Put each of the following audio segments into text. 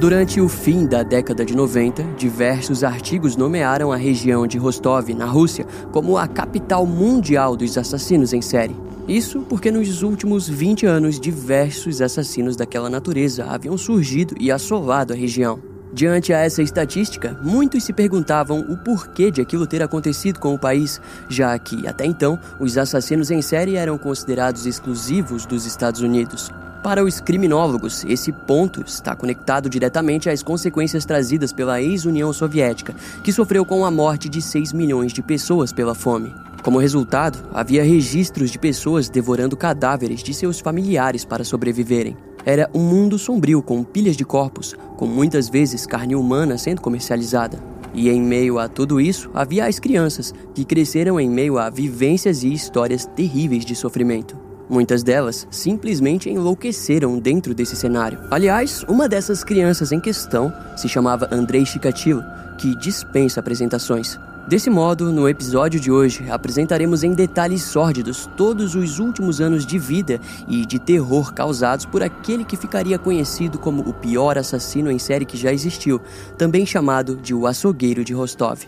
Durante o fim da década de 90, diversos artigos nomearam a região de Rostov, na Rússia, como a capital mundial dos assassinos em série. Isso porque nos últimos 20 anos, diversos assassinos daquela natureza haviam surgido e assolado a região. Diante a essa estatística, muitos se perguntavam o porquê de aquilo ter acontecido com o país, já que, até então, os assassinos em série eram considerados exclusivos dos Estados Unidos. Para os criminólogos, esse ponto está conectado diretamente às consequências trazidas pela ex-União Soviética, que sofreu com a morte de 6 milhões de pessoas pela fome. Como resultado, havia registros de pessoas devorando cadáveres de seus familiares para sobreviverem. Era um mundo sombrio com pilhas de corpos, com muitas vezes carne humana sendo comercializada. E em meio a tudo isso, havia as crianças, que cresceram em meio a vivências e histórias terríveis de sofrimento. Muitas delas simplesmente enlouqueceram dentro desse cenário. Aliás, uma dessas crianças em questão se chamava Andrei Chikatilo, que dispensa apresentações. Desse modo, no episódio de hoje, apresentaremos em detalhes sórdidos todos os últimos anos de vida e de terror causados por aquele que ficaria conhecido como o pior assassino em série que já existiu, também chamado de o açougueiro de Rostov.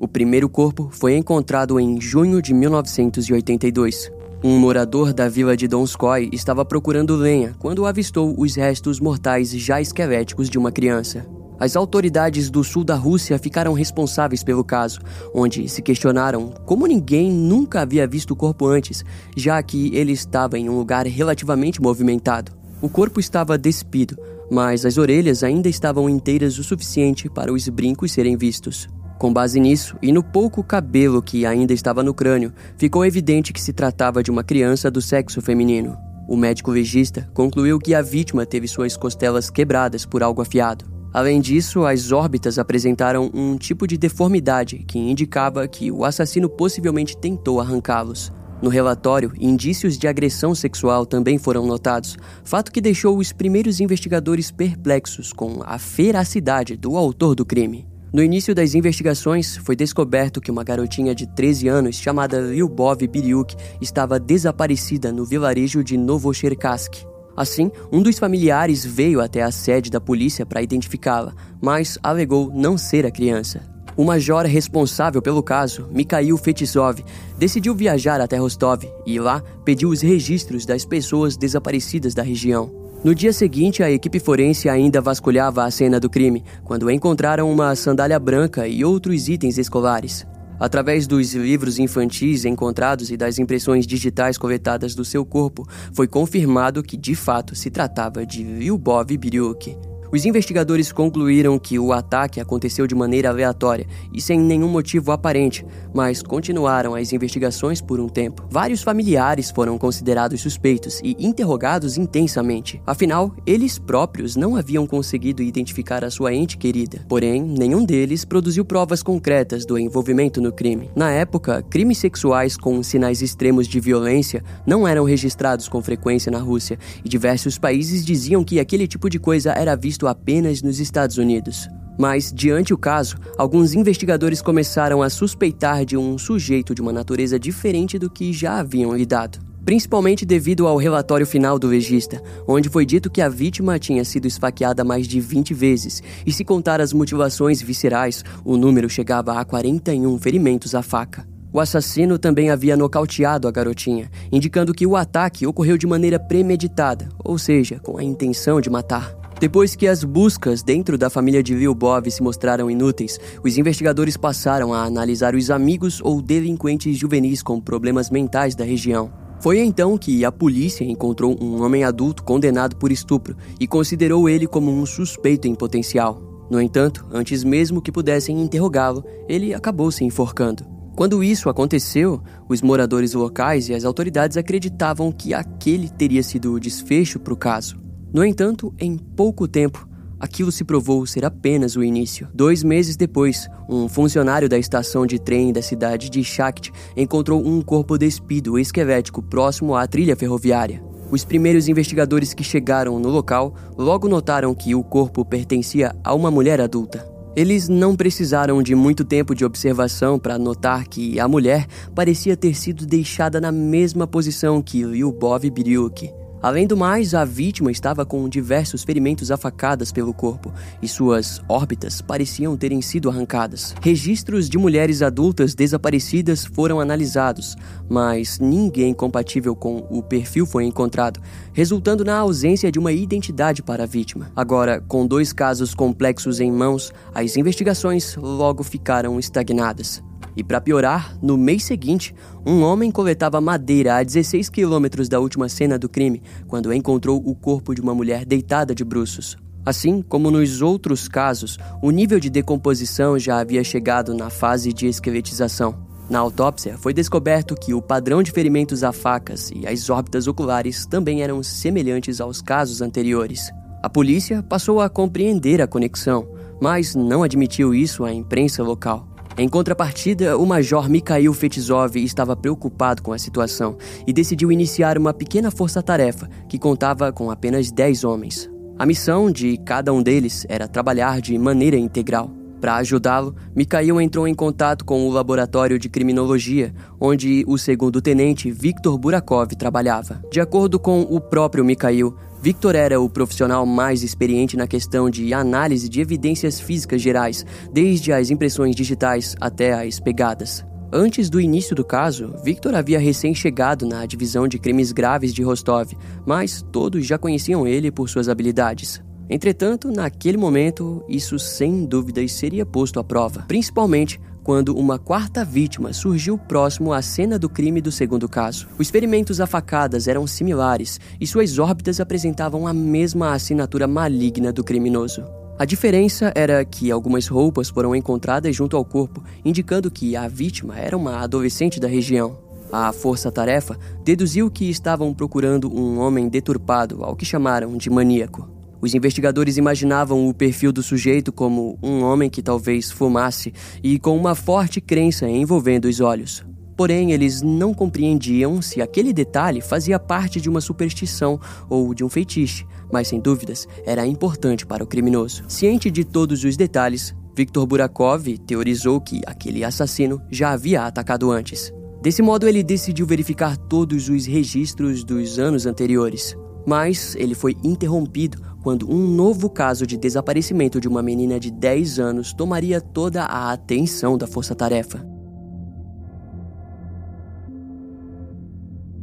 O primeiro corpo foi encontrado em junho de 1982. Um morador da vila de Donskoy estava procurando lenha quando avistou os restos mortais já esqueléticos de uma criança. As autoridades do sul da Rússia ficaram responsáveis pelo caso, onde se questionaram como ninguém nunca havia visto o corpo antes, já que ele estava em um lugar relativamente movimentado. O corpo estava despido, mas as orelhas ainda estavam inteiras o suficiente para os brincos serem vistos. Com base nisso e no pouco cabelo que ainda estava no crânio, ficou evidente que se tratava de uma criança do sexo feminino. O médico legista concluiu que a vítima teve suas costelas quebradas por algo afiado. Além disso, as órbitas apresentaram um tipo de deformidade que indicava que o assassino possivelmente tentou arrancá-los. No relatório, indícios de agressão sexual também foram notados, fato que deixou os primeiros investigadores perplexos com a feracidade do autor do crime. No início das investigações, foi descoberto que uma garotinha de 13 anos chamada Lyubov Biryuk estava desaparecida no vilarejo de Novocherkassk. Assim, um dos familiares veio até a sede da polícia para identificá-la, mas alegou não ser a criança. O major responsável pelo caso, Mikhail Fetisov, decidiu viajar até Rostov e lá pediu os registros das pessoas desaparecidas da região. No dia seguinte, a equipe forense ainda vasculhava a cena do crime, quando encontraram uma sandália branca e outros itens escolares. Através dos livros infantis encontrados e das impressões digitais coletadas do seu corpo, foi confirmado que de fato se tratava de Lyubov Biryuk. Os investigadores concluíram que o ataque aconteceu de maneira aleatória e sem nenhum motivo aparente, mas continuaram as investigações por um tempo. Vários familiares foram considerados suspeitos e interrogados intensamente. Afinal, eles próprios não haviam conseguido identificar a sua ente querida. Porém, nenhum deles produziu provas concretas do envolvimento no crime. Na época, crimes sexuais com sinais extremos de violência não eram registrados com frequência na Rússia e diversos países diziam que aquele tipo de coisa era visto visto apenas nos Estados Unidos. Mas, diante o caso, alguns investigadores começaram a suspeitar de um sujeito de uma natureza diferente do que já haviam lidado. Principalmente devido ao relatório final do legista, onde foi dito que a vítima tinha sido esfaqueada mais de 20 vezes, e se contar as mutilações viscerais, o número chegava a 41 ferimentos à faca. O assassino também havia nocauteado a garotinha, indicando que o ataque ocorreu de maneira premeditada, ou seja, com a intenção de matar. Depois que as buscas dentro da família de Lyubov se mostraram inúteis, os investigadores passaram a analisar os amigos ou delinquentes juvenis com problemas mentais da região. Foi então que a polícia encontrou um homem adulto condenado por estupro e considerou ele como um suspeito em potencial. No entanto, antes mesmo que pudessem interrogá-lo, ele acabou se enforcando. Quando isso aconteceu, os moradores locais e as autoridades acreditavam que aquele teria sido o desfecho para o caso. No entanto, em pouco tempo, aquilo se provou ser apenas o início. Dois meses depois, um funcionário da estação de trem da cidade de Shakht encontrou um corpo despido esquelético próximo à trilha ferroviária. Os primeiros investigadores que chegaram no local logo notaram que o corpo pertencia a uma mulher adulta. Eles não precisaram de muito tempo de observação para notar que a mulher parecia ter sido deixada na mesma posição que Lyubov Biryuk. Além do mais, a vítima estava com diversos ferimentos afacadas pelo corpo e suas órbitas pareciam terem sido arrancadas. Registros de mulheres adultas desaparecidas foram analisados, mas ninguém compatível com o perfil foi encontrado, resultando na ausência de uma identidade para a vítima. Agora, com dois casos complexos em mãos, as investigações logo ficaram estagnadas. E para piorar, no mês seguinte, um homem coletava madeira a 16 quilômetros da última cena do crime, quando encontrou o corpo de uma mulher deitada de bruços. Assim como nos outros casos, o nível de decomposição já havia chegado na fase de esqueletização. Na autópsia, foi descoberto que o padrão de ferimentos a facas e as órbitas oculares também eram semelhantes aos casos anteriores. A polícia passou a compreender a conexão, mas não admitiu isso à imprensa local. Em contrapartida, o major Mikhail Fetizov estava preocupado com a situação e decidiu iniciar uma pequena força-tarefa que contava com apenas 10 homens. A missão de cada um deles era trabalhar de maneira integral. Para ajudá-lo, Mikhail entrou em contato com o laboratório de criminologia, onde o segundo tenente Viktor Burakov trabalhava. De acordo com o próprio Mikhail, Victor era o profissional mais experiente na questão de análise de evidências físicas gerais, desde as impressões digitais até as pegadas. Antes do início do caso, Victor havia recém-chegado na divisão de crimes graves de Rostov, mas todos já conheciam ele por suas habilidades. Entretanto, naquele momento, isso sem dúvidas seria posto à prova, principalmente quando uma quarta vítima surgiu próximo à cena do crime do segundo caso. Os ferimentos a facadas eram similares e suas órbitas apresentavam a mesma assinatura maligna do criminoso. A diferença era que algumas roupas foram encontradas junto ao corpo, indicando que a vítima era uma adolescente da região. A força-tarefa deduziu que estavam procurando um homem deturpado, ao que chamaram de maníaco. Os investigadores imaginavam o perfil do sujeito como um homem que talvez fumasse e com uma forte crença envolvendo os olhos. Porém, eles não compreendiam se aquele detalhe fazia parte de uma superstição ou de um feitiço, mas sem dúvidas era importante para o criminoso. Ciente de todos os detalhes, Viktor Burakov teorizou que aquele assassino já havia atacado antes. Desse modo, ele decidiu verificar todos os registros dos anos anteriores. Mas ele foi interrompido quando um novo caso de desaparecimento de uma menina de 10 anos tomaria toda a atenção da força-tarefa.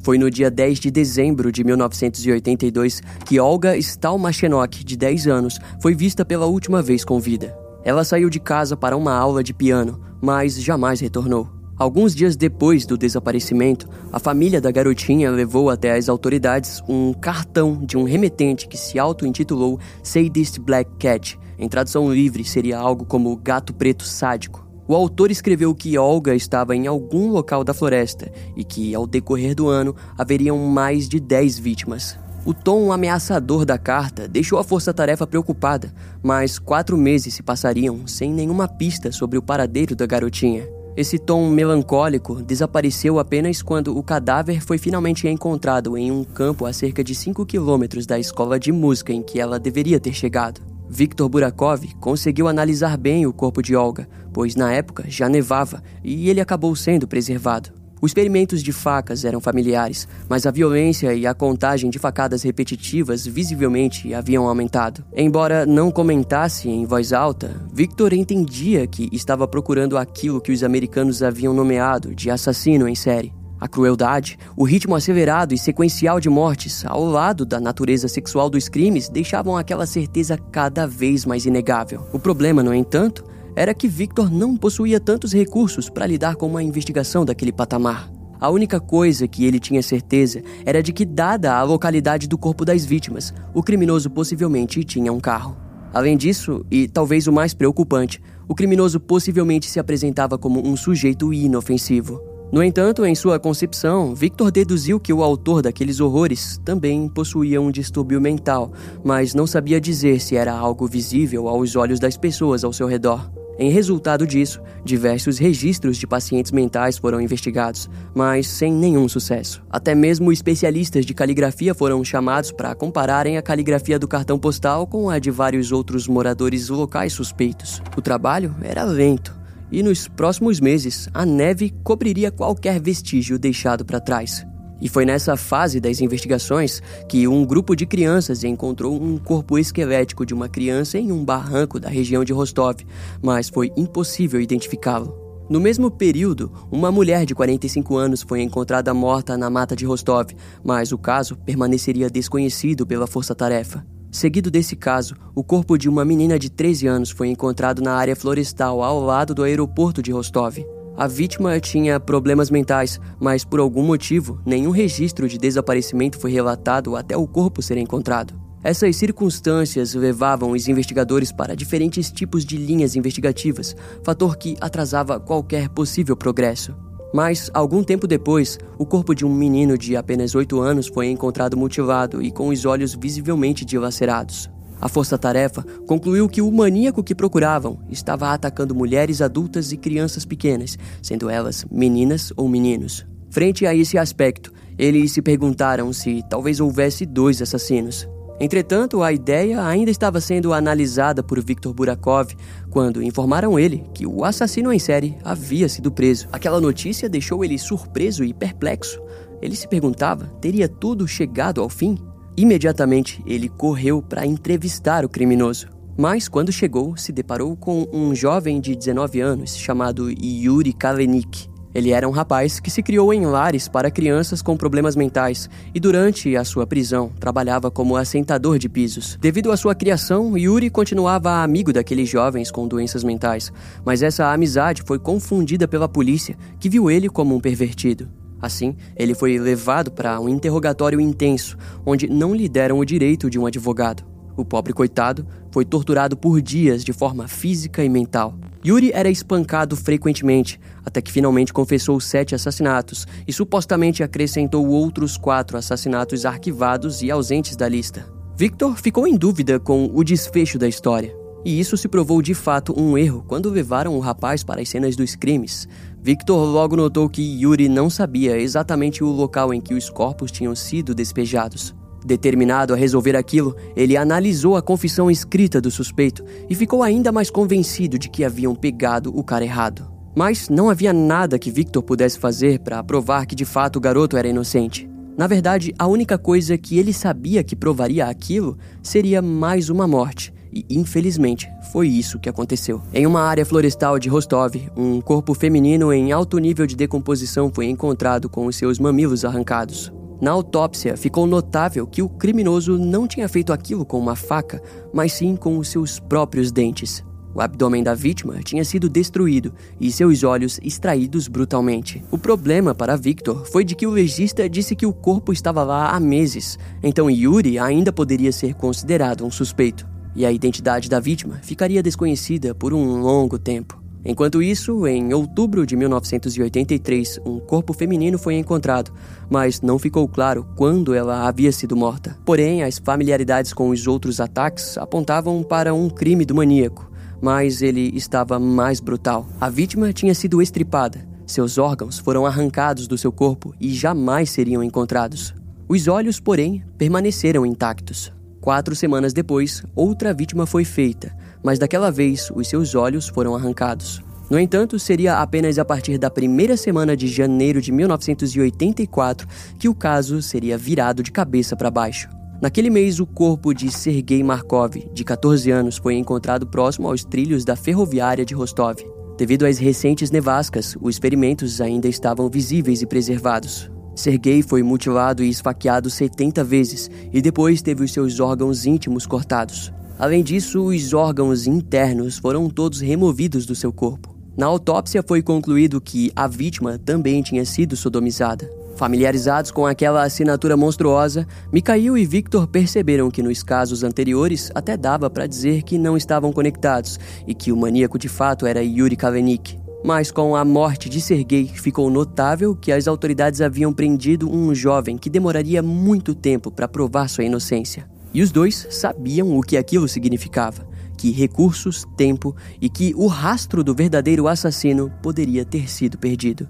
Foi no dia 10 de dezembro de 1982 que Olga Stalmachenok, de 10 anos, foi vista pela última vez com vida. Ela saiu de casa para uma aula de piano, mas jamais retornou. Alguns dias depois do desaparecimento, a família da garotinha levou até as autoridades um cartão de um remetente que se auto-intitulou Sadist Black Cat. Em tradução livre, seria algo como gato preto sádico. O autor escreveu que Olga estava em algum local da floresta e que, ao decorrer do ano, haveriam mais de 10 vítimas. O tom ameaçador da carta deixou a força-tarefa preocupada, mas quatro meses se passariam sem nenhuma pista sobre o paradeiro da garotinha. Esse tom melancólico desapareceu apenas quando o cadáver foi finalmente encontrado em um campo a cerca de 5 quilômetros da escola de música em que ela deveria ter chegado. Viktor Burakov conseguiu analisar bem o corpo de Olga, pois na época já nevava e ele acabou sendo preservado. Os experimentos de facas eram familiares, mas a violência e a contagem de facadas repetitivas visivelmente haviam aumentado. Embora não comentasse em voz alta, Victor entendia que estava procurando aquilo que os americanos haviam nomeado de assassino em série. A crueldade, o ritmo acelerado e sequencial de mortes, ao lado da natureza sexual dos crimes, deixavam aquela certeza cada vez mais inegável. O problema, no entanto, era que Victor não possuía tantos recursos para lidar com uma investigação daquele patamar. A única coisa que ele tinha certeza era de que, dada a localidade do corpo das vítimas, o criminoso possivelmente tinha um carro. Além disso, e talvez o mais preocupante, o criminoso possivelmente se apresentava como um sujeito inofensivo. No entanto, em sua concepção, Victor deduziu que o autor daqueles horrores também possuía um distúrbio mental, mas não sabia dizer se era algo visível aos olhos das pessoas ao seu redor. Em resultado disso, diversos registros de pacientes mentais foram investigados, mas sem nenhum sucesso. Até mesmo especialistas de caligrafia foram chamados para compararem a caligrafia do cartão postal com a de vários outros moradores locais suspeitos. O trabalho era lento, e nos próximos meses a neve cobriria qualquer vestígio deixado para trás. E foi nessa fase das investigações que um grupo de crianças encontrou um corpo esquelético de uma criança em um barranco da região de Rostov, mas foi impossível identificá-lo. No mesmo período, uma mulher de 45 anos foi encontrada morta na mata de Rostov, mas o caso permaneceria desconhecido pela força-tarefa. Seguido desse caso, o corpo de uma menina de 13 anos foi encontrado na área florestal ao lado do aeroporto de Rostov. A vítima tinha problemas mentais, mas por algum motivo, nenhum registro de desaparecimento foi relatado até o corpo ser encontrado. Essas circunstâncias levavam os investigadores para diferentes tipos de linhas investigativas, fator que atrasava qualquer possível progresso. Mas, algum tempo depois, o corpo de um menino de apenas 8 anos foi encontrado mutilado e com os olhos visivelmente dilacerados. A força-tarefa concluiu que o maníaco que procuravam estava atacando mulheres adultas e crianças pequenas, sendo elas meninas ou meninos. Frente a esse aspecto, eles se perguntaram se talvez houvesse dois assassinos. Entretanto, a ideia ainda estava sendo analisada por Viktor Burakov quando informaram ele que o assassino em série havia sido preso. Aquela notícia deixou ele surpreso e perplexo. Ele se perguntava: teria tudo chegado ao fim? Imediatamente, ele correu para entrevistar o criminoso. Mas quando chegou, se deparou com um jovem de 19 anos chamado Yuri Kalenik. Ele era um rapaz que se criou em lares para crianças com problemas mentais e durante a sua prisão trabalhava como assentador de pisos. Devido à sua criação, Yuri continuava amigo daqueles jovens com doenças mentais, mas essa amizade foi confundida pela polícia, que viu ele como um pervertido. Assim, ele foi levado para um interrogatório intenso, onde não lhe deram o direito de um advogado. O pobre coitado foi torturado por dias de forma física e mental. Yuri era espancado frequentemente, até que finalmente confessou sete assassinatos e supostamente acrescentou outros quatro assassinatos arquivados e ausentes da lista. Victor ficou em dúvida com o desfecho da história. E isso se provou de fato um erro quando levaram o rapaz para as cenas dos crimes. Victor logo notou que Yuri não sabia exatamente o local em que os corpos tinham sido despejados. Determinado a resolver aquilo, ele analisou a confissão escrita do suspeito e ficou ainda mais convencido de que haviam pegado o cara errado. Mas não havia nada que Victor pudesse fazer para provar que de fato o garoto era inocente. Na verdade, a única coisa que ele sabia que provaria aquilo seria mais uma morte, e infelizmente foi isso que aconteceu. Em uma área florestal de Rostov, um corpo feminino em alto nível de decomposição foi encontrado com os seus mamilos arrancados. Na autópsia, ficou notável que o criminoso não tinha feito aquilo com uma faca, mas sim com os seus próprios dentes. O abdômen da vítima tinha sido destruído e seus olhos extraídos brutalmente. O problema para Victor foi de que o legista disse que o corpo estava lá há meses, então Yuri ainda poderia ser considerado um suspeito e a identidade da vítima ficaria desconhecida por um longo tempo. Enquanto isso, em outubro de 1983, um corpo feminino foi encontrado, mas não ficou claro quando ela havia sido morta. Porém, as familiaridades com os outros ataques apontavam para um crime do maníaco, mas ele estava mais brutal. A vítima tinha sido estripada, seus órgãos foram arrancados do seu corpo e jamais seriam encontrados. Os olhos, porém, permaneceram intactos. Quatro semanas depois, outra vítima foi feita, mas daquela vez os seus olhos foram arrancados. No entanto, seria apenas a partir da primeira semana de janeiro de 1984 que o caso seria virado de cabeça para baixo. Naquele mês, o corpo de Sergei Markov, de 14 anos, foi encontrado próximo aos trilhos da ferroviária de Rostov. Devido às recentes nevascas, os ferimentos ainda estavam visíveis e preservados. Sergei foi mutilado e esfaqueado 70 vezes e depois teve os seus órgãos íntimos cortados. Além disso, os órgãos internos foram todos removidos do seu corpo. Na autópsia foi concluído que a vítima também tinha sido sodomizada. Familiarizados com aquela assinatura monstruosa, Mikhail e Victor perceberam que nos casos anteriores até dava para dizer que não estavam conectados e que o maníaco de fato era Yuri Kavenik. Mas com a morte de Sergei, ficou notável que as autoridades haviam prendido um jovem que demoraria muito tempo para provar sua inocência. E os dois sabiam o que aquilo significava: que recursos, tempo e que o rastro do verdadeiro assassino poderia ter sido perdido.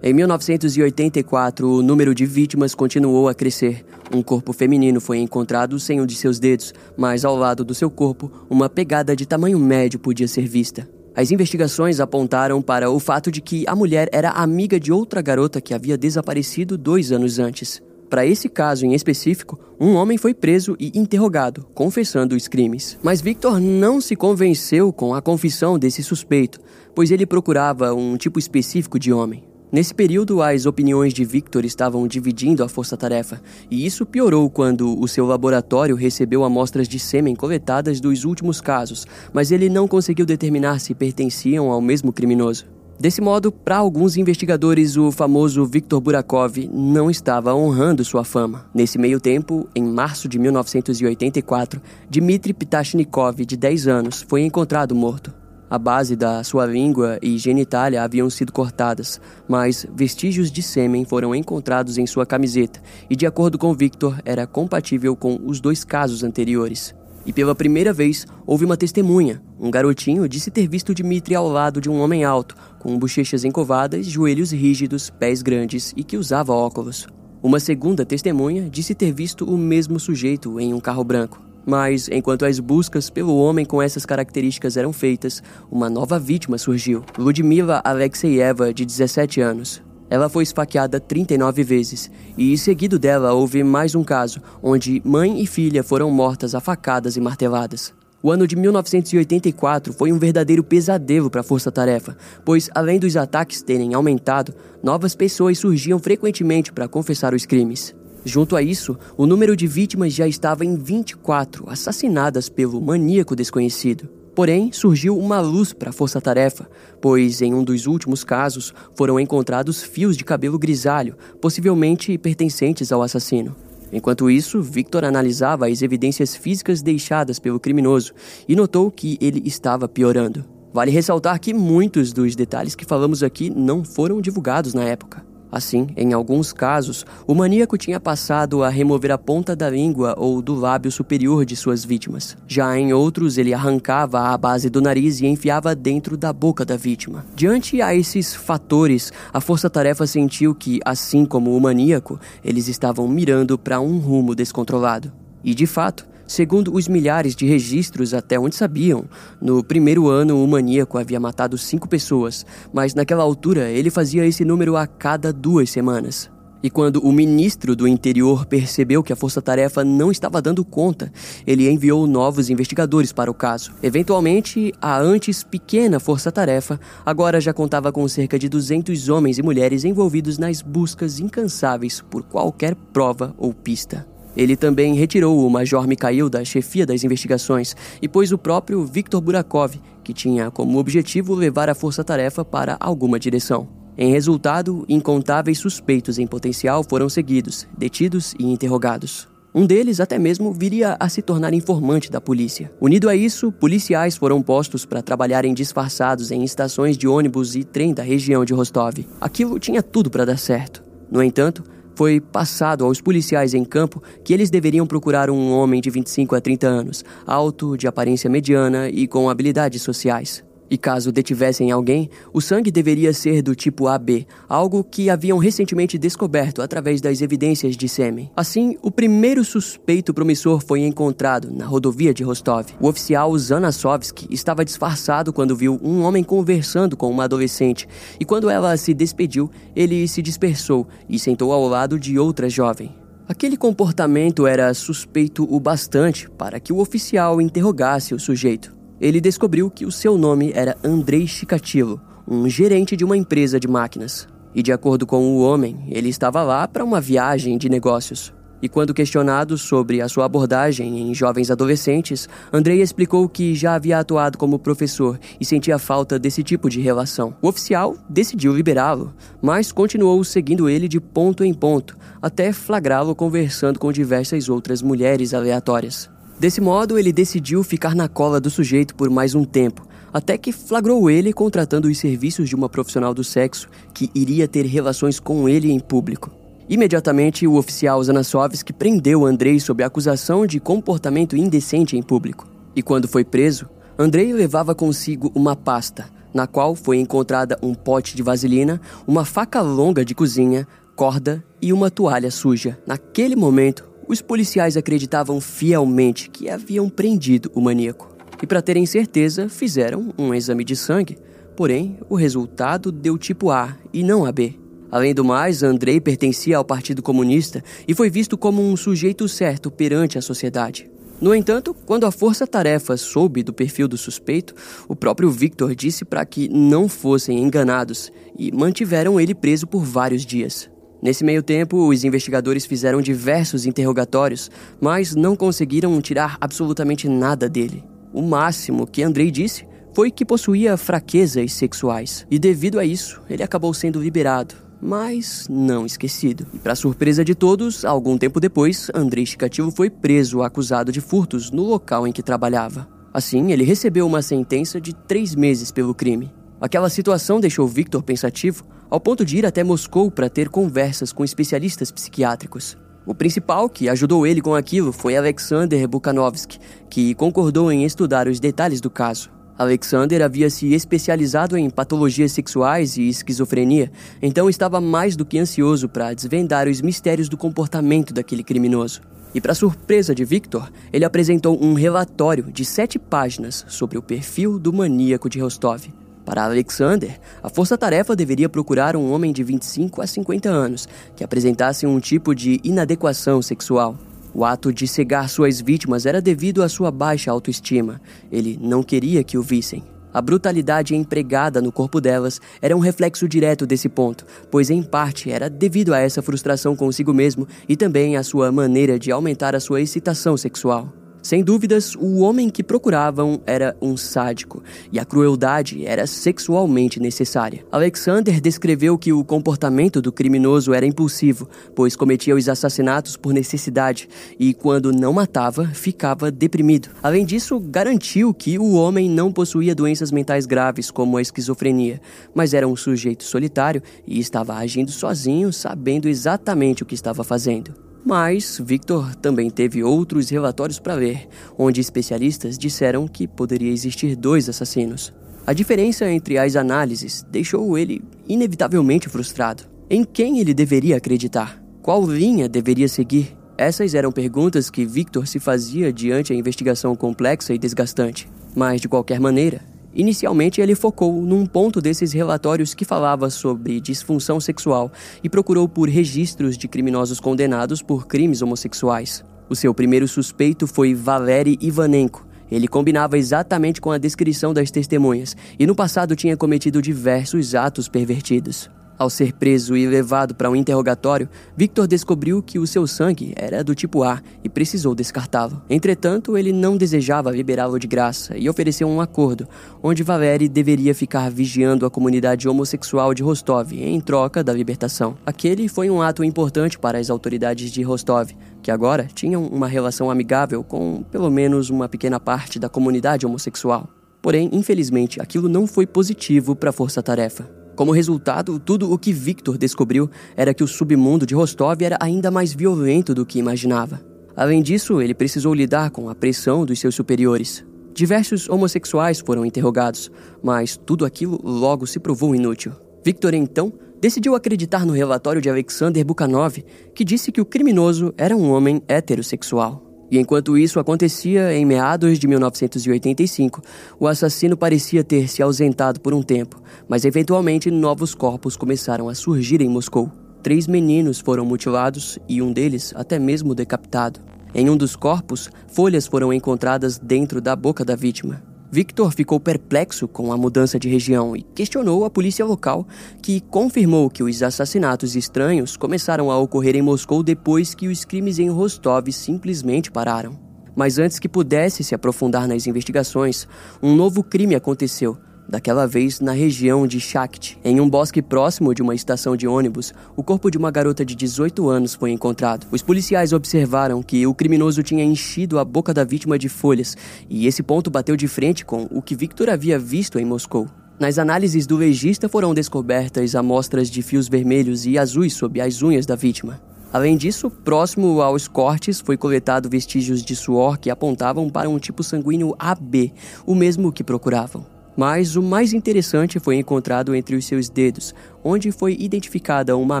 Em 1984, o número de vítimas continuou a crescer. Um corpo feminino foi encontrado sem um de seus dedos, mas ao lado do seu corpo, uma pegada de tamanho médio podia ser vista. As investigações apontaram para o fato de que a mulher era amiga de outra garota que havia desaparecido dois anos antes. Para esse caso em específico, um homem foi preso e interrogado, confessando os crimes. Mas Victor não se convenceu com a confissão desse suspeito, pois ele procurava um tipo específico de homem. Nesse período, as opiniões de Victor estavam dividindo a força-tarefa, e isso piorou quando o seu laboratório recebeu amostras de sêmen coletadas dos últimos casos, mas ele não conseguiu determinar se pertenciam ao mesmo criminoso. Desse modo, para alguns investigadores, o famoso Viktor Burakov não estava honrando sua fama. Nesse meio tempo, em março de 1984, Dmitry Pitashnikov, de 10 anos, foi encontrado morto. A base da sua língua e genitália haviam sido cortadas, mas vestígios de sêmen foram encontrados em sua camiseta e, de acordo com Victor, era compatível com os dois casos anteriores. E pela primeira vez, houve uma testemunha. Um garotinho disse ter visto Dmitri ao lado de um homem alto, com bochechas encovadas, joelhos rígidos, pés grandes e que usava óculos. Uma segunda testemunha disse ter visto o mesmo sujeito em um carro branco. Mas, enquanto as buscas pelo homem com essas características eram feitas, uma nova vítima surgiu: Ludmila Alexeyeva, de 17 anos. Ela foi esfaqueada 39 vezes, e seguido dela houve mais um caso, onde mãe e filha foram mortas a facadas e marteladas. O ano de 1984 foi um verdadeiro pesadelo para a Força Tarefa, pois, além dos ataques terem aumentado, novas pessoas surgiam frequentemente para confessar os crimes. Junto a isso, o número de vítimas já estava em 24, assassinadas pelo maníaco desconhecido. Porém, surgiu uma luz para a força-tarefa, pois em um dos últimos casos foram encontrados fios de cabelo grisalho, possivelmente pertencentes ao assassino. Enquanto isso, Victor analisava as evidências físicas deixadas pelo criminoso e notou que ele estava piorando. Vale ressaltar que muitos dos detalhes que falamos aqui não foram divulgados na época. Assim, em alguns casos, o maníaco tinha passado a remover a ponta da língua ou do lábio superior de suas vítimas. Já em outros, ele arrancava a base do nariz e enfiava dentro da boca da vítima. Diante a esses fatores, a força-tarefa sentiu que, assim como o maníaco, eles estavam mirando para um rumo descontrolado. E de fato, Segundo os milhares de registros até onde sabiam, no primeiro ano o maníaco havia matado cinco pessoas, mas naquela altura ele fazia esse número a cada duas semanas. E quando o ministro do interior percebeu que a força-tarefa não estava dando conta, ele enviou novos investigadores para o caso. Eventualmente, a antes pequena força-tarefa agora já contava com cerca de 200 homens e mulheres envolvidos nas buscas incansáveis por qualquer prova ou pista. Ele também retirou o Major Mikhail da chefia das investigações e pôs o próprio Viktor Burakov, que tinha como objetivo levar a força-tarefa para alguma direção. Em resultado, incontáveis suspeitos em potencial foram seguidos, detidos e interrogados. Um deles até mesmo viria a se tornar informante da polícia. Unido a isso, policiais foram postos para trabalharem disfarçados em estações de ônibus e trem da região de Rostov. Aquilo tinha tudo para dar certo. No entanto, foi passado aos policiais em campo que eles deveriam procurar um homem de 25 a 30 anos, alto, de aparência mediana e com habilidades sociais. E caso detivessem alguém, o sangue deveria ser do tipo AB, algo que haviam recentemente descoberto através das evidências de sêmen. Assim, o primeiro suspeito promissor foi encontrado na rodovia de Rostov. O oficial Zanasovsky estava disfarçado quando viu um homem conversando com uma adolescente, e quando ela se despediu, ele se dispersou e sentou ao lado de outra jovem. Aquele comportamento era suspeito o bastante para que o oficial interrogasse o sujeito ele descobriu que o seu nome era Andrei Chikatilo, um gerente de uma empresa de máquinas. E de acordo com o homem, ele estava lá para uma viagem de negócios. E quando questionado sobre a sua abordagem em jovens adolescentes, Andrei explicou que já havia atuado como professor e sentia falta desse tipo de relação. O oficial decidiu liberá-lo, mas continuou seguindo ele de ponto em ponto, até flagrá-lo conversando com diversas outras mulheres aleatórias. Desse modo, ele decidiu ficar na cola do sujeito por mais um tempo, até que flagrou ele contratando os serviços de uma profissional do sexo que iria ter relações com ele em público. Imediatamente, o oficial Zanasovski prendeu Andrei sob a acusação de comportamento indecente em público. E quando foi preso, Andrei levava consigo uma pasta, na qual foi encontrada um pote de vaselina, uma faca longa de cozinha, corda e uma toalha suja. Naquele momento, os policiais acreditavam fielmente que haviam prendido o maníaco. E para terem certeza, fizeram um exame de sangue. Porém, o resultado deu tipo A e não AB. Além do mais, Andrei pertencia ao Partido Comunista e foi visto como um sujeito certo perante a sociedade. No entanto, quando a força-tarefa soube do perfil do suspeito, o próprio Victor disse para que não fossem enganados e mantiveram ele preso por vários dias. Nesse meio tempo, os investigadores fizeram diversos interrogatórios, mas não conseguiram tirar absolutamente nada dele. O máximo que Andrei disse foi que possuía fraquezas sexuais, e devido a isso, ele acabou sendo liberado, mas não esquecido. E para surpresa de todos, algum tempo depois, Andrei Chicativo foi preso acusado de furtos no local em que trabalhava. Assim, ele recebeu uma sentença de três meses pelo crime. Aquela situação deixou Victor pensativo, ao ponto de ir até Moscou para ter conversas com especialistas psiquiátricos. O principal que ajudou ele com aquilo foi Alexander Bukhanovsky, que concordou em estudar os detalhes do caso. Alexander havia se especializado em patologias sexuais e esquizofrenia, então estava mais do que ansioso para desvendar os mistérios do comportamento daquele criminoso. E, para surpresa de Victor, ele apresentou um relatório de sete páginas sobre o perfil do maníaco de Rostov. Para Alexander, a força-tarefa deveria procurar um homem de 25 a 50 anos que apresentasse um tipo de inadequação sexual. O ato de cegar suas vítimas era devido à sua baixa autoestima. Ele não queria que o vissem. A brutalidade empregada no corpo delas era um reflexo direto desse ponto, pois em parte era devido a essa frustração consigo mesmo e também à sua maneira de aumentar a sua excitação sexual. Sem dúvidas, o homem que procuravam era um sádico, e a crueldade era sexualmente necessária. Alexander descreveu que o comportamento do criminoso era impulsivo, pois cometia os assassinatos por necessidade e, quando não matava, ficava deprimido. Além disso, garantiu que o homem não possuía doenças mentais graves, como a esquizofrenia, mas era um sujeito solitário e estava agindo sozinho, sabendo exatamente o que estava fazendo. Mas Victor também teve outros relatórios para ler, onde especialistas disseram que poderia existir dois assassinos. A diferença entre as análises deixou ele inevitavelmente frustrado. Em quem ele deveria acreditar? Qual linha deveria seguir? Essas eram perguntas que Victor se fazia diante a investigação complexa e desgastante. Mas, de qualquer maneira, Inicialmente, ele focou num ponto desses relatórios que falava sobre disfunção sexual e procurou por registros de criminosos condenados por crimes homossexuais. O seu primeiro suspeito foi Valery Ivanenko. Ele combinava exatamente com a descrição das testemunhas e no passado tinha cometido diversos atos pervertidos. Ao ser preso e levado para um interrogatório, Victor descobriu que o seu sangue era do tipo A e precisou descartá-lo. Entretanto, ele não desejava liberá-lo de graça e ofereceu um acordo, onde Valery deveria ficar vigiando a comunidade homossexual de Rostov em troca da libertação. Aquele foi um ato importante para as autoridades de Rostov, que agora tinham uma relação amigável com pelo menos uma pequena parte da comunidade homossexual. Porém, infelizmente, aquilo não foi positivo para a força-tarefa. Como resultado, tudo o que Victor descobriu era que o submundo de Rostov era ainda mais violento do que imaginava. Além disso, ele precisou lidar com a pressão dos seus superiores. Diversos homossexuais foram interrogados, mas tudo aquilo logo se provou inútil. Victor então decidiu acreditar no relatório de Alexander Bukhanov, que disse que o criminoso era um homem heterossexual. E enquanto isso acontecia, em meados de 1985, o assassino parecia ter se ausentado por um tempo, mas eventualmente novos corpos começaram a surgir em Moscou. Três meninos foram mutilados e um deles até mesmo decapitado. Em um dos corpos, folhas foram encontradas dentro da boca da vítima. Victor ficou perplexo com a mudança de região e questionou a polícia local, que confirmou que os assassinatos estranhos começaram a ocorrer em Moscou depois que os crimes em Rostov simplesmente pararam. Mas antes que pudesse se aprofundar nas investigações, um novo crime aconteceu daquela vez na região de Shakht. Em um bosque próximo de uma estação de ônibus, o corpo de uma garota de 18 anos foi encontrado. Os policiais observaram que o criminoso tinha enchido a boca da vítima de folhas, e esse ponto bateu de frente com o que Victor havia visto em Moscou. Nas análises do legista foram descobertas amostras de fios vermelhos e azuis sob as unhas da vítima. Além disso, próximo aos cortes foi coletado vestígios de suor que apontavam para um tipo sanguíneo AB, o mesmo que procuravam. Mas o mais interessante foi encontrado entre os seus dedos, onde foi identificada uma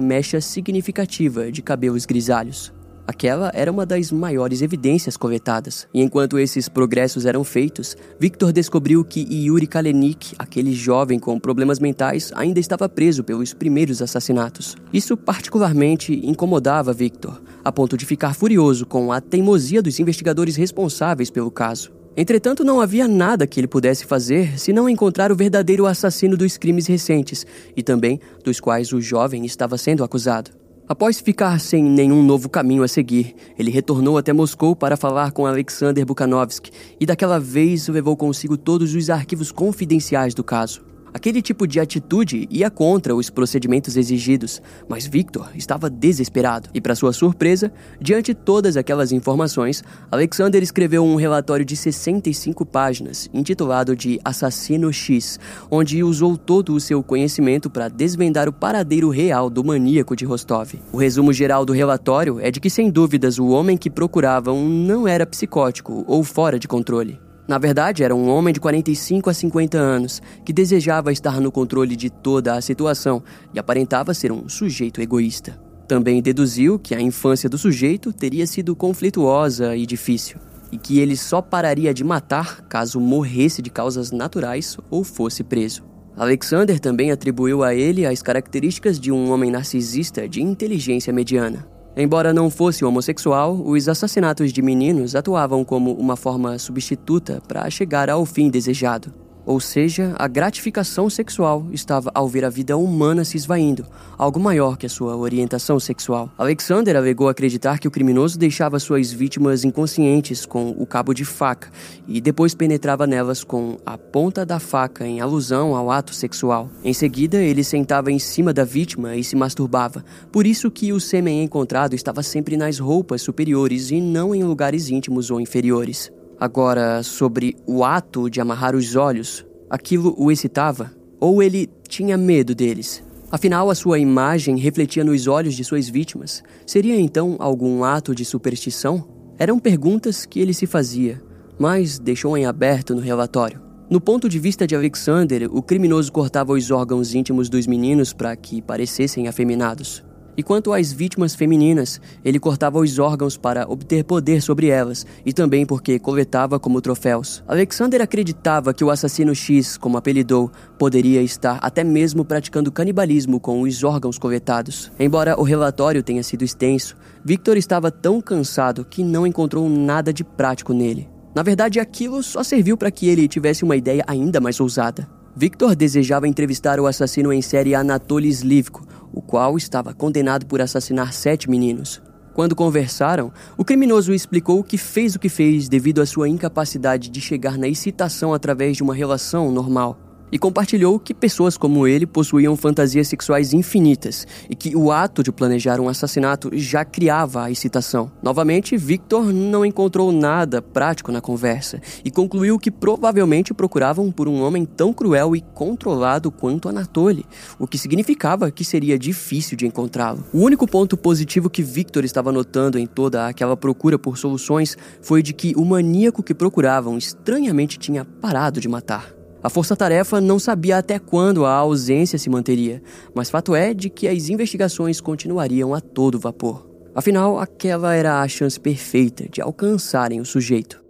mecha significativa de cabelos grisalhos. Aquela era uma das maiores evidências coletadas. E enquanto esses progressos eram feitos, Victor descobriu que Yuri Kalenik, aquele jovem com problemas mentais, ainda estava preso pelos primeiros assassinatos. Isso particularmente incomodava Victor, a ponto de ficar furioso com a teimosia dos investigadores responsáveis pelo caso. Entretanto, não havia nada que ele pudesse fazer se não encontrar o verdadeiro assassino dos crimes recentes e também dos quais o jovem estava sendo acusado. Após ficar sem nenhum novo caminho a seguir, ele retornou até Moscou para falar com Alexander Bukhanovsky e daquela vez levou consigo todos os arquivos confidenciais do caso. Aquele tipo de atitude ia contra os procedimentos exigidos, mas Victor estava desesperado e, para sua surpresa, diante de todas aquelas informações, Alexander escreveu um relatório de 65 páginas, intitulado de Assassino X, onde usou todo o seu conhecimento para desvendar o paradeiro real do maníaco de Rostov. O resumo geral do relatório é de que, sem dúvidas, o homem que procuravam não era psicótico ou fora de controle. Na verdade, era um homem de 45 a 50 anos que desejava estar no controle de toda a situação e aparentava ser um sujeito egoísta. Também deduziu que a infância do sujeito teria sido conflituosa e difícil, e que ele só pararia de matar caso morresse de causas naturais ou fosse preso. Alexander também atribuiu a ele as características de um homem narcisista de inteligência mediana. Embora não fosse homossexual, os assassinatos de meninos atuavam como uma forma substituta para chegar ao fim desejado. Ou seja, a gratificação sexual estava ao ver a vida humana se esvaindo, algo maior que a sua orientação sexual. Alexander alegou acreditar que o criminoso deixava suas vítimas inconscientes com o cabo de faca e depois penetrava nelas com a ponta da faca em alusão ao ato sexual. Em seguida, ele sentava em cima da vítima e se masturbava, por isso que o sêmen encontrado estava sempre nas roupas superiores e não em lugares íntimos ou inferiores. Agora, sobre o ato de amarrar os olhos, aquilo o excitava? Ou ele tinha medo deles? Afinal, a sua imagem refletia nos olhos de suas vítimas. Seria então algum ato de superstição? Eram perguntas que ele se fazia, mas deixou em aberto no relatório. No ponto de vista de Alexander, o criminoso cortava os órgãos íntimos dos meninos para que parecessem afeminados. E quanto às vítimas femininas, ele cortava os órgãos para obter poder sobre elas e também porque coletava como troféus. Alexander acreditava que o assassino X, como apelidou, poderia estar até mesmo praticando canibalismo com os órgãos coletados. Embora o relatório tenha sido extenso, Victor estava tão cansado que não encontrou nada de prático nele. Na verdade, aquilo só serviu para que ele tivesse uma ideia ainda mais ousada. Victor desejava entrevistar o assassino em série Anatoly Slivko, o qual estava condenado por assassinar sete meninos. Quando conversaram, o criminoso explicou que fez o que fez devido à sua incapacidade de chegar na excitação através de uma relação normal e compartilhou que pessoas como ele possuíam fantasias sexuais infinitas e que o ato de planejar um assassinato já criava a excitação. Novamente, Victor não encontrou nada prático na conversa e concluiu que provavelmente procuravam por um homem tão cruel e controlado quanto Anatoly, o que significava que seria difícil de encontrá-lo. O único ponto positivo que Victor estava notando em toda aquela procura por soluções foi de que o maníaco que procuravam estranhamente tinha parado de matar. A força-tarefa não sabia até quando a ausência se manteria, mas fato é de que as investigações continuariam a todo vapor. Afinal, aquela era a chance perfeita de alcançarem o sujeito.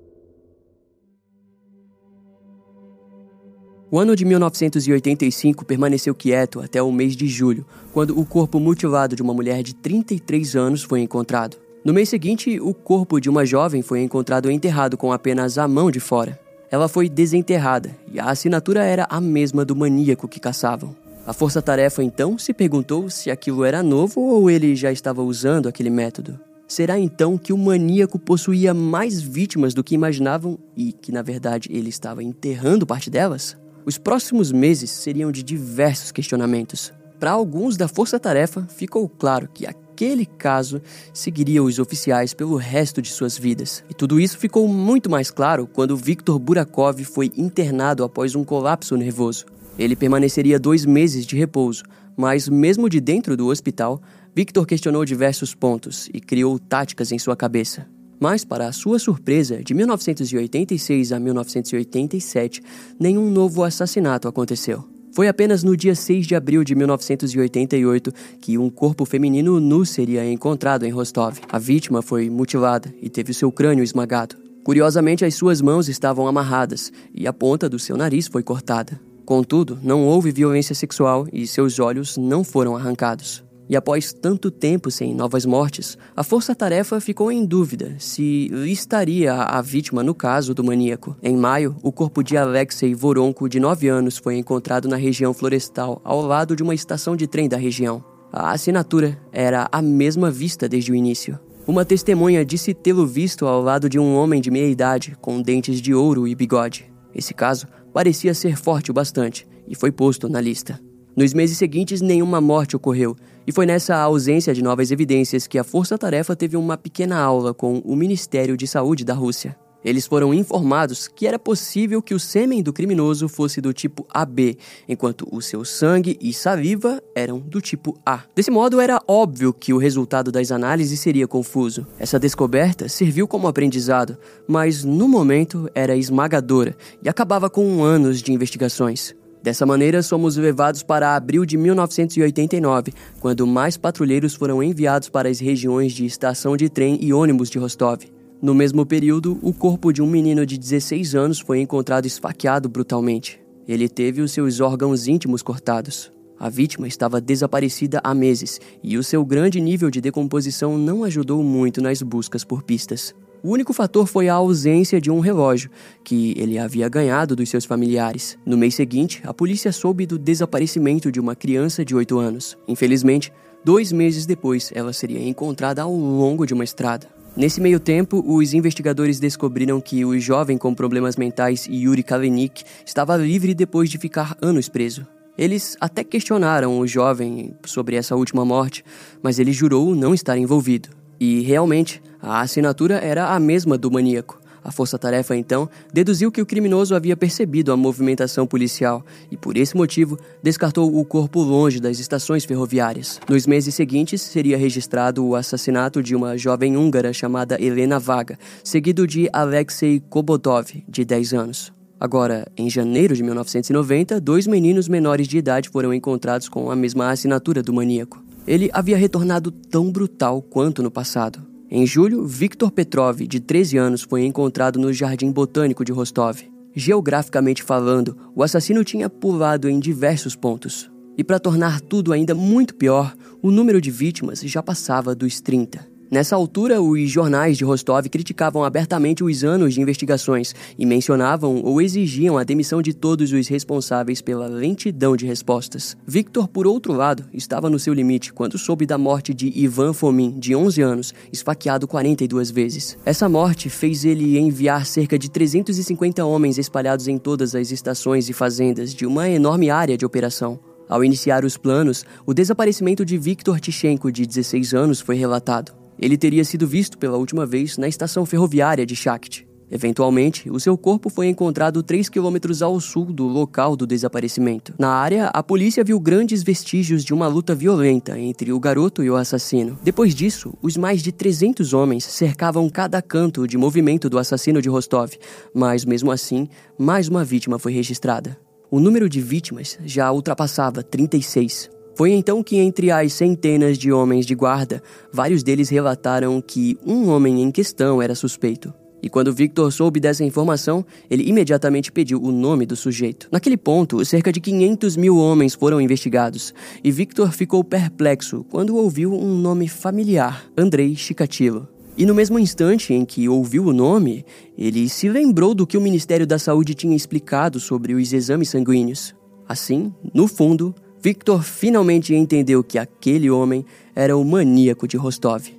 O ano de 1985 permaneceu quieto até o mês de julho, quando o corpo mutilado de uma mulher de 33 anos foi encontrado. No mês seguinte, o corpo de uma jovem foi encontrado enterrado com apenas a mão de fora. Ela foi desenterrada e a assinatura era a mesma do maníaco que caçavam. A força-tarefa então se perguntou se aquilo era novo ou ele já estava usando aquele método. Será então que o maníaco possuía mais vítimas do que imaginavam e que, na verdade, ele estava enterrando parte delas? Os próximos meses seriam de diversos questionamentos. Para alguns da força-tarefa, ficou claro que aquele caso seguiria os oficiais pelo resto de suas vidas. E tudo isso ficou muito mais claro quando Viktor Burakov foi internado após um colapso nervoso. Ele permaneceria dois meses de repouso, mas mesmo de dentro do hospital, Victor questionou diversos pontos e criou táticas em sua cabeça. Mas, para sua surpresa, de 1986 a 1987, nenhum novo assassinato aconteceu. Foi apenas no dia 6 de abril de 1988 que um corpo feminino nu seria encontrado em Rostov. A vítima foi mutilada e teve seu crânio esmagado. Curiosamente, as suas mãos estavam amarradas e a ponta do seu nariz foi cortada. Contudo, não houve violência sexual e seus olhos não foram arrancados. E após tanto tempo sem novas mortes, a força-tarefa ficou em dúvida se estaria a vítima no caso do maníaco. Em maio, o corpo de Alexei Voronko, de 9 anos, foi encontrado na região florestal, ao lado de uma estação de trem da região. A assinatura era a mesma vista desde o início. Uma testemunha disse tê-lo visto ao lado de um homem de meia idade, com dentes de ouro e bigode. Esse caso parecia ser forte o bastante e foi posto na lista. Nos meses seguintes, nenhuma morte ocorreu, e foi nessa ausência de novas evidências que a Força Tarefa teve uma pequena aula com o Ministério de Saúde da Rússia. Eles foram informados que era possível que o sêmen do criminoso fosse do tipo AB, enquanto o seu sangue e saliva eram do tipo A. Desse modo, era óbvio que o resultado das análises seria confuso. Essa descoberta serviu como aprendizado, mas no momento era esmagadora e acabava com anos de investigações. Dessa maneira, somos levados para abril de 1989, quando mais patrulheiros foram enviados para as regiões de estação de trem e ônibus de Rostov. No mesmo período, o corpo de um menino de 16 anos foi encontrado esfaqueado brutalmente. Ele teve os seus órgãos íntimos cortados. A vítima estava desaparecida há meses e o seu grande nível de decomposição não ajudou muito nas buscas por pistas. O único fator foi a ausência de um relógio, que ele havia ganhado dos seus familiares. No mês seguinte, a polícia soube do desaparecimento de uma criança de 8 anos. Infelizmente, dois meses depois, ela seria encontrada ao longo de uma estrada. Nesse meio tempo, os investigadores descobriram que o jovem com problemas mentais Yuri Kalenik estava livre depois de ficar anos preso. Eles até questionaram o jovem sobre essa última morte, mas ele jurou não estar envolvido. E realmente, a assinatura era a mesma do maníaco. A força-tarefa então deduziu que o criminoso havia percebido a movimentação policial e, por esse motivo, descartou o corpo longe das estações ferroviárias. Nos meses seguintes, seria registrado o assassinato de uma jovem húngara chamada Helena Vaga, seguido de Alexei Kobotov, de 10 anos. Agora, em janeiro de 1990, dois meninos menores de idade foram encontrados com a mesma assinatura do maníaco. Ele havia retornado tão brutal quanto no passado. Em julho, Viktor Petrov, de 13 anos, foi encontrado no Jardim Botânico de Rostov. Geograficamente falando, o assassino tinha pulado em diversos pontos. E para tornar tudo ainda muito pior, o número de vítimas já passava dos 30. Nessa altura, os jornais de Rostov criticavam abertamente os anos de investigações e mencionavam ou exigiam a demissão de todos os responsáveis pela lentidão de respostas. Victor, por outro lado, estava no seu limite quando soube da morte de Ivan Fomin, de 11 anos, esfaqueado 42 vezes. Essa morte fez ele enviar cerca de 350 homens espalhados em todas as estações e fazendas de uma enorme área de operação. Ao iniciar os planos, o desaparecimento de Viktor Tichenko, de 16 anos, foi relatado. Ele teria sido visto pela última vez na estação ferroviária de Shakht. Eventualmente, o seu corpo foi encontrado 3 quilômetros ao sul do local do desaparecimento. Na área, a polícia viu grandes vestígios de uma luta violenta entre o garoto e o assassino. Depois disso, os mais de 300 homens cercavam cada canto de movimento do assassino de Rostov, mas mesmo assim, mais uma vítima foi registrada. O número de vítimas já ultrapassava 36. Foi então que, entre as centenas de homens de guarda, vários deles relataram que um homem em questão era suspeito. E quando Victor soube dessa informação, ele imediatamente pediu o nome do sujeito. Naquele ponto, cerca de 500 mil homens foram investigados, e Victor ficou perplexo quando ouviu um nome familiar: Andrei Chikatilo. E no mesmo instante em que ouviu o nome, ele se lembrou do que o Ministério da Saúde tinha explicado sobre os exames sanguíneos. Assim, no fundo, Victor finalmente entendeu que aquele homem era o maníaco de Rostov.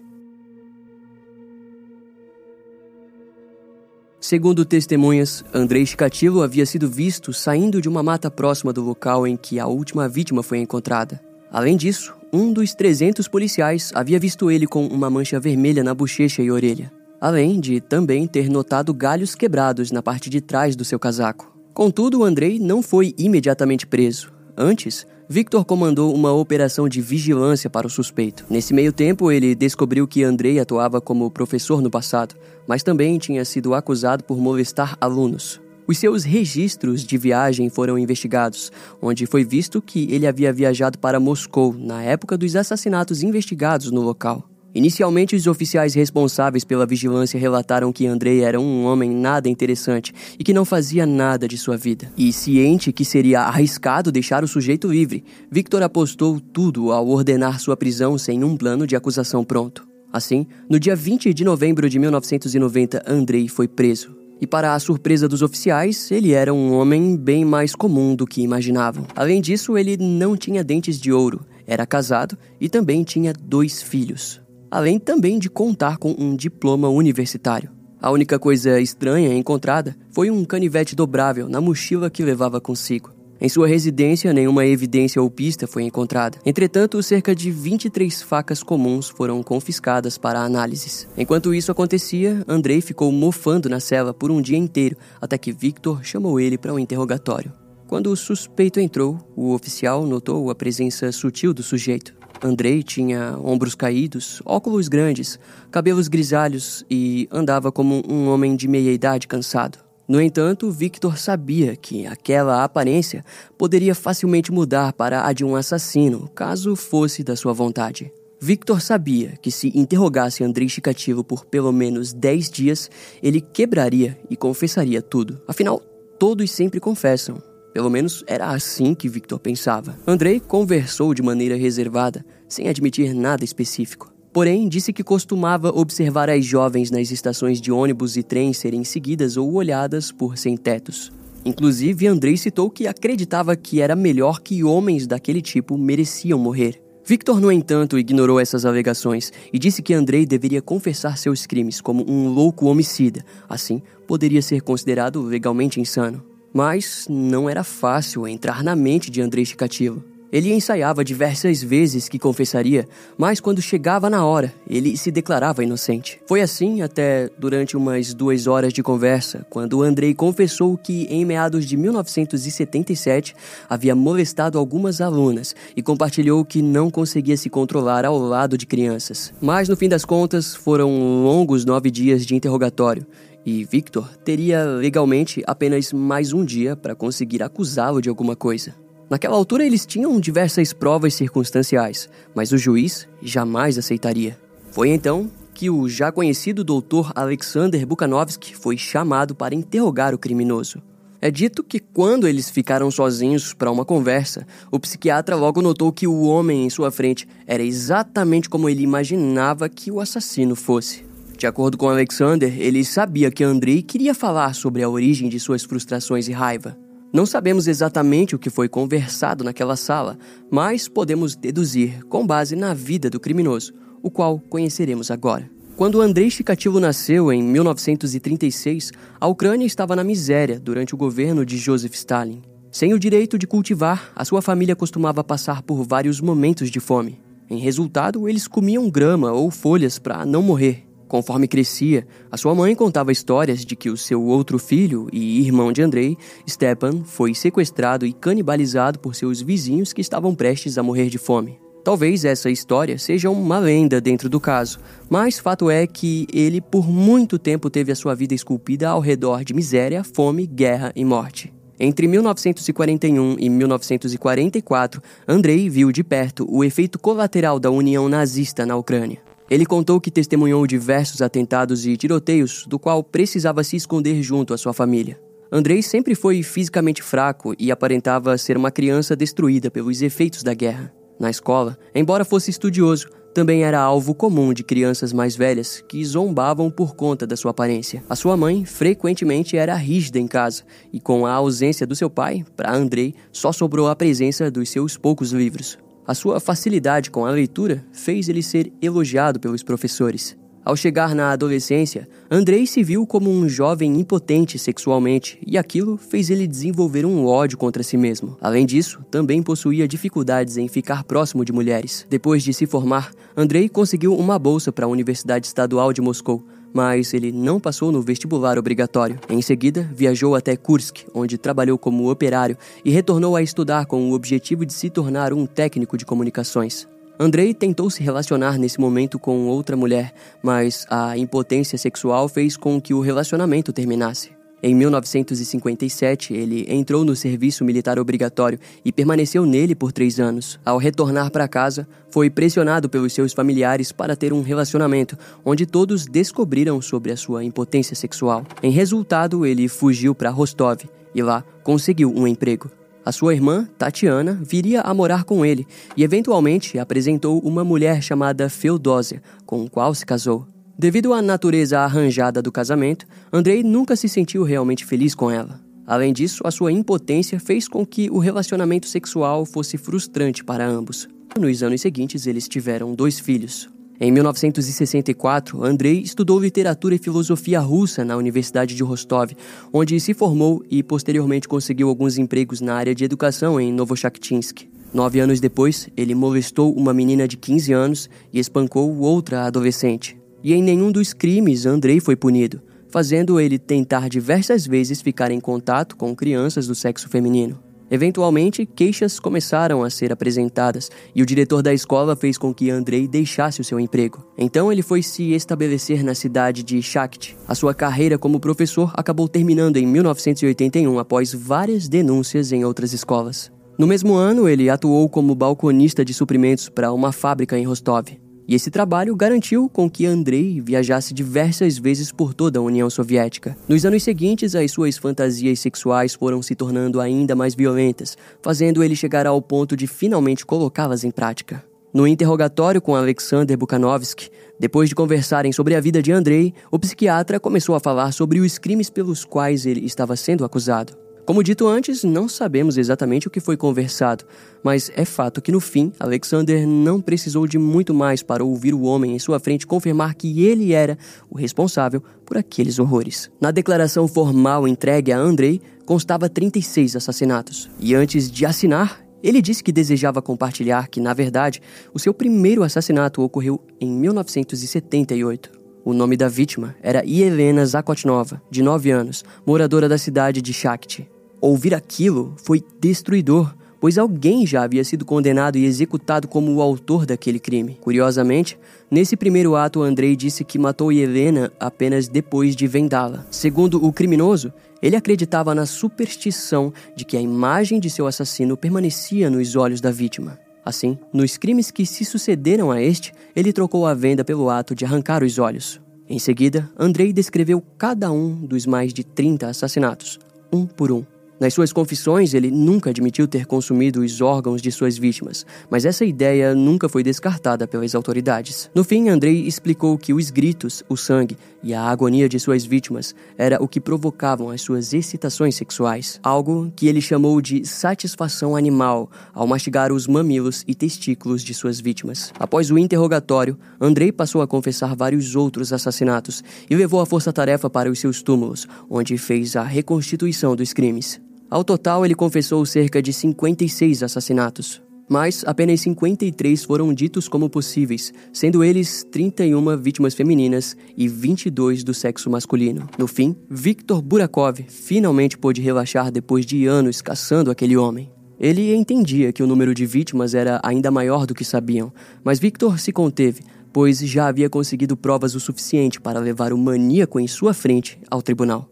Segundo testemunhas, Andrei Chikatilo havia sido visto saindo de uma mata próxima do local em que a última vítima foi encontrada. Além disso, um dos 300 policiais havia visto ele com uma mancha vermelha na bochecha e orelha, além de também ter notado galhos quebrados na parte de trás do seu casaco. Contudo, Andrei não foi imediatamente preso. Antes, Victor comandou uma operação de vigilância para o suspeito. Nesse meio tempo, ele descobriu que Andrei atuava como professor no passado, mas também tinha sido acusado por molestar alunos. Os seus registros de viagem foram investigados, onde foi visto que ele havia viajado para Moscou na época dos assassinatos investigados no local. Inicialmente, os oficiais responsáveis pela vigilância relataram que Andrei era um homem nada interessante e que não fazia nada de sua vida. E ciente que seria arriscado deixar o sujeito livre, Victor apostou tudo ao ordenar sua prisão sem um plano de acusação pronto. Assim, no dia 20 de novembro de 1990, Andrei foi preso. E para a surpresa dos oficiais, ele era um homem bem mais comum do que imaginavam. Além disso, ele não tinha dentes de ouro, era casado e também tinha dois filhos além também de contar com um diploma universitário. A única coisa estranha encontrada foi um canivete dobrável na mochila que levava consigo. Em sua residência, nenhuma evidência ou pista foi encontrada. Entretanto, cerca de 23 facas comuns foram confiscadas para análises. Enquanto isso acontecia, Andrei ficou mofando na cela por um dia inteiro, até que Victor chamou ele para um interrogatório. Quando o suspeito entrou, o oficial notou a presença sutil do sujeito. Andrei tinha ombros caídos, óculos grandes, cabelos grisalhos e andava como um homem de meia idade cansado. No entanto, Victor sabia que aquela aparência poderia facilmente mudar para a de um assassino, caso fosse da sua vontade. Victor sabia que se interrogasse Andrei Chikatilo por pelo menos 10 dias, ele quebraria e confessaria tudo. Afinal, todos sempre confessam, pelo menos era assim que Victor pensava. Andrei conversou de maneira reservada, sem admitir nada específico. Porém, disse que costumava observar as jovens nas estações de ônibus e trens serem seguidas ou olhadas por sem-tetos. Inclusive, Andrei citou que acreditava que era melhor que homens daquele tipo mereciam morrer. Victor, no entanto, ignorou essas alegações e disse que Andrei deveria confessar seus crimes como um louco homicida. Assim, poderia ser considerado legalmente insano. Mas não era fácil entrar na mente de Andrei Chikatilo. Ele ensaiava diversas vezes que confessaria, mas quando chegava na hora, ele se declarava inocente. Foi assim até durante umas duas horas de conversa, quando Andrei confessou que, em meados de 1977, havia molestado algumas alunas e compartilhou que não conseguia se controlar ao lado de crianças. Mas no fim das contas, foram longos nove dias de interrogatório e Victor teria legalmente apenas mais um dia para conseguir acusá-lo de alguma coisa. Naquela altura eles tinham diversas provas circunstanciais, mas o juiz jamais aceitaria. Foi então que o já conhecido doutor Alexander Bukhanovsky foi chamado para interrogar o criminoso. É dito que quando eles ficaram sozinhos para uma conversa, o psiquiatra logo notou que o homem em sua frente era exatamente como ele imaginava que o assassino fosse. De acordo com Alexander, ele sabia que Andrei queria falar sobre a origem de suas frustrações e raiva. Não sabemos exatamente o que foi conversado naquela sala, mas podemos deduzir com base na vida do criminoso, o qual conheceremos agora. Quando Andrei Chikatilo nasceu em 1936, a Ucrânia estava na miséria durante o governo de Joseph Stalin. Sem o direito de cultivar, a sua família costumava passar por vários momentos de fome. Em resultado, eles comiam grama ou folhas para não morrer. Conforme crescia, a sua mãe contava histórias de que o seu outro filho e irmão de Andrei, Stepan, foi sequestrado e canibalizado por seus vizinhos que estavam prestes a morrer de fome. Talvez essa história seja uma lenda dentro do caso, mas fato é que ele por muito tempo teve a sua vida esculpida ao redor de miséria, fome, guerra e morte. Entre 1941 e 1944, Andrei viu de perto o efeito colateral da União Nazista na Ucrânia. Ele contou que testemunhou diversos atentados e tiroteios, do qual precisava se esconder junto à sua família. Andrei sempre foi fisicamente fraco e aparentava ser uma criança destruída pelos efeitos da guerra. Na escola, embora fosse estudioso, também era alvo comum de crianças mais velhas que zombavam por conta da sua aparência. A sua mãe frequentemente era rígida em casa, e com a ausência do seu pai, para Andrei só sobrou a presença dos seus poucos livros. A sua facilidade com a leitura fez ele ser elogiado pelos professores. Ao chegar na adolescência, Andrei se viu como um jovem impotente sexualmente e aquilo fez ele desenvolver um ódio contra si mesmo. Além disso, também possuía dificuldades em ficar próximo de mulheres. Depois de se formar, Andrei conseguiu uma bolsa para a Universidade Estadual de Moscou, mas ele não passou no vestibular obrigatório. Em seguida, viajou até Kursk, onde trabalhou como operário e retornou a estudar com o objetivo de se tornar um técnico de comunicações. Andrei tentou se relacionar nesse momento com outra mulher, mas a impotência sexual fez com que o relacionamento terminasse. Em 1957, ele entrou no serviço militar obrigatório e permaneceu nele por três anos. Ao retornar para casa, foi pressionado pelos seus familiares para ter um relacionamento, onde todos descobriram sobre a sua impotência sexual. Em resultado, ele fugiu para Rostov e lá conseguiu um emprego. A sua irmã, Tatiana, viria a morar com ele e eventualmente apresentou uma mulher chamada Feodósia, com a qual se casou. Devido à natureza arranjada do casamento, Andrei nunca se sentiu realmente feliz com ela. Além disso, a sua impotência fez com que o relacionamento sexual fosse frustrante para ambos. Nos anos seguintes, eles tiveram dois filhos. Em 1964, Andrei estudou literatura e filosofia russa na Universidade de Rostov, onde se formou e posteriormente conseguiu alguns empregos na área de educação em Novochakhtinsk. Nove anos depois, ele molestou uma menina de 15 anos e espancou outra adolescente. E em nenhum dos crimes Andrei foi punido, fazendo ele tentar diversas vezes ficar em contato com crianças do sexo feminino. Eventualmente, queixas começaram a ser apresentadas e o diretor da escola fez com que Andrei deixasse o seu emprego. Então ele foi se estabelecer na cidade de Shakht. A sua carreira como professor acabou terminando em 1981 após várias denúncias em outras escolas. No mesmo ano, ele atuou como balconista de suprimentos para uma fábrica em Rostov. E esse trabalho garantiu com que Andrei viajasse diversas vezes por toda a União Soviética. Nos anos seguintes, as suas fantasias sexuais foram se tornando ainda mais violentas, fazendo ele chegar ao ponto de finalmente colocá-las em prática. No interrogatório com Alexander Bukhanovsky, depois de conversarem sobre a vida de Andrei, o psiquiatra começou a falar sobre os crimes pelos quais ele estava sendo acusado. Como dito antes, não sabemos exatamente o que foi conversado, mas é fato que no fim, Alexander não precisou de muito mais para ouvir o homem em sua frente confirmar que ele era o responsável por aqueles horrores. Na declaração formal entregue a Andrei, constava 36 assassinatos, e antes de assinar, ele disse que desejava compartilhar que, na verdade, o seu primeiro assassinato ocorreu em 1978. O nome da vítima era Yelena Zakotnova, de 9 anos, moradora da cidade de Shakti. Ouvir aquilo foi destruidor, pois alguém já havia sido condenado e executado como o autor daquele crime. Curiosamente, nesse primeiro ato, Andrei disse que matou Helena apenas depois de vendá-la. Segundo o criminoso, ele acreditava na superstição de que a imagem de seu assassino permanecia nos olhos da vítima. Assim, nos crimes que se sucederam a este, ele trocou a venda pelo ato de arrancar os olhos. Em seguida, Andrei descreveu cada um dos mais de 30 assassinatos, um por um. Nas suas confissões, ele nunca admitiu ter consumido os órgãos de suas vítimas, mas essa ideia nunca foi descartada pelas autoridades. No fim, Andrei explicou que os gritos, o sangue e a agonia de suas vítimas era o que provocavam as suas excitações sexuais, algo que ele chamou de satisfação animal ao mastigar os mamilos e testículos de suas vítimas. Após o interrogatório, Andrei passou a confessar vários outros assassinatos e levou a força-tarefa para os seus túmulos, onde fez a reconstituição dos crimes. Ao total, ele confessou cerca de 56 assassinatos, mas apenas 53 foram ditos como possíveis, sendo eles 31 vítimas femininas e 22 do sexo masculino. No fim, Viktor Burakov finalmente pôde relaxar depois de anos caçando aquele homem. Ele entendia que o número de vítimas era ainda maior do que sabiam, mas Victor se conteve, pois já havia conseguido provas o suficiente para levar o maníaco em sua frente ao tribunal.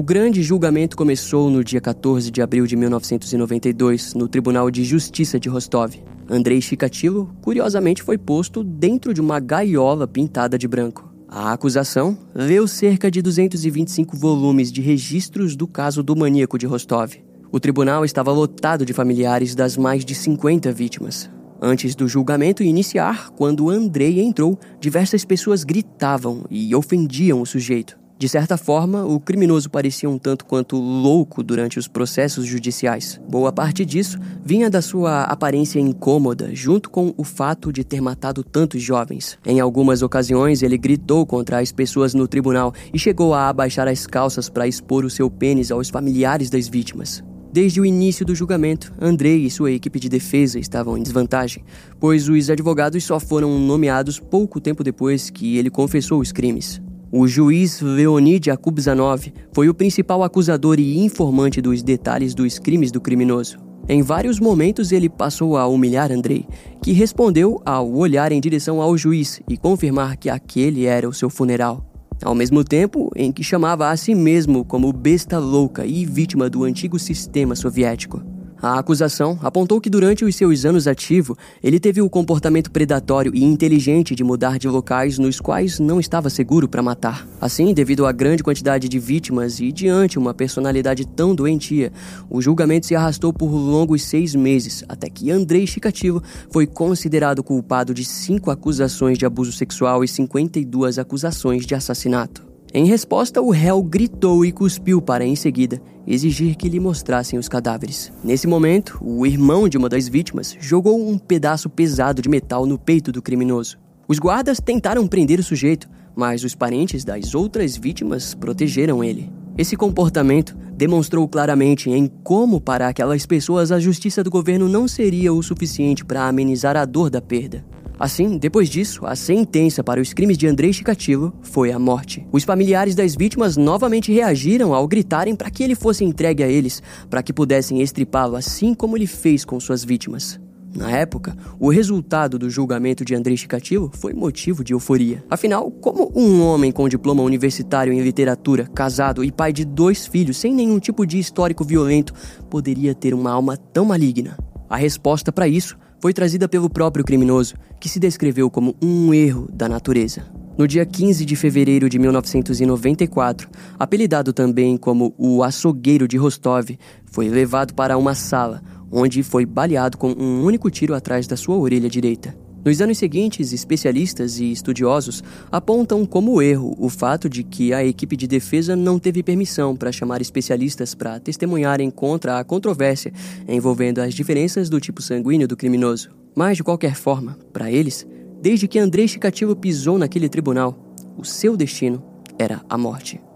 O grande julgamento começou no dia 14 de abril de 1992, no Tribunal de Justiça de Rostov. Andrei Chikatilo, curiosamente, foi posto dentro de uma gaiola pintada de branco. A acusação leu cerca de 225 volumes de registros do caso do maníaco de Rostov. O tribunal estava lotado de familiares das mais de 50 vítimas. Antes do julgamento iniciar, quando Andrei entrou, diversas pessoas gritavam e ofendiam o sujeito. De certa forma, o criminoso parecia um tanto quanto louco durante os processos judiciais. Boa parte disso vinha da sua aparência incômoda, junto com o fato de ter matado tantos jovens. Em algumas ocasiões, ele gritou contra as pessoas no tribunal e chegou a abaixar as calças para expor o seu pênis aos familiares das vítimas. Desde o início do julgamento, Andrei e sua equipe de defesa estavam em desvantagem, pois os advogados só foram nomeados pouco tempo depois que ele confessou os crimes. O juiz Leonid Yakubzanov foi o principal acusador e informante dos detalhes dos crimes do criminoso. Em vários momentos ele passou a humilhar Andrei, que respondeu ao olhar em direção ao juiz e confirmar que aquele era o seu funeral ao mesmo tempo em que chamava a si mesmo como besta louca e vítima do antigo sistema soviético. A acusação apontou que durante os seus anos ativo, ele teve o comportamento predatório e inteligente de mudar de locais nos quais não estava seguro para matar. Assim, devido à grande quantidade de vítimas e diante uma personalidade tão doentia, o julgamento se arrastou por longos seis meses, até que Andrei Chikatilo foi considerado culpado de cinco acusações de abuso sexual e 52 acusações de assassinato. Em resposta, o réu gritou e cuspiu para, em seguida, exigir que lhe mostrassem os cadáveres. Nesse momento, o irmão de uma das vítimas jogou um pedaço pesado de metal no peito do criminoso. Os guardas tentaram prender o sujeito, mas os parentes das outras vítimas protegeram ele. Esse comportamento demonstrou claramente em como, para aquelas pessoas, a justiça do governo não seria o suficiente para amenizar a dor da perda. Assim, depois disso, a sentença para os crimes de Andrei Chikatilo foi a morte. Os familiares das vítimas novamente reagiram ao gritarem para que ele fosse entregue a eles, para que pudessem estripá-lo assim como ele fez com suas vítimas. Na época, o resultado do julgamento de Andrei Chikatilo foi motivo de euforia. Afinal, como um homem com diploma universitário em literatura, casado e pai de dois filhos sem nenhum tipo de histórico violento poderia ter uma alma tão maligna? A resposta para isso foi trazida pelo próprio criminoso, que se descreveu como um erro da natureza. No dia 15 de fevereiro de 1994, apelidado também como o açougueiro de Rostov, foi levado para uma sala, onde foi baleado com um único tiro atrás da sua orelha direita. Nos anos seguintes, especialistas e estudiosos apontam como erro o fato de que a equipe de defesa não teve permissão para chamar especialistas para testemunharem contra a controvérsia envolvendo as diferenças do tipo sanguíneo do criminoso. Mas, de qualquer forma, para eles, desde que Andrei Chikatilo pisou naquele tribunal, o seu destino era a morte.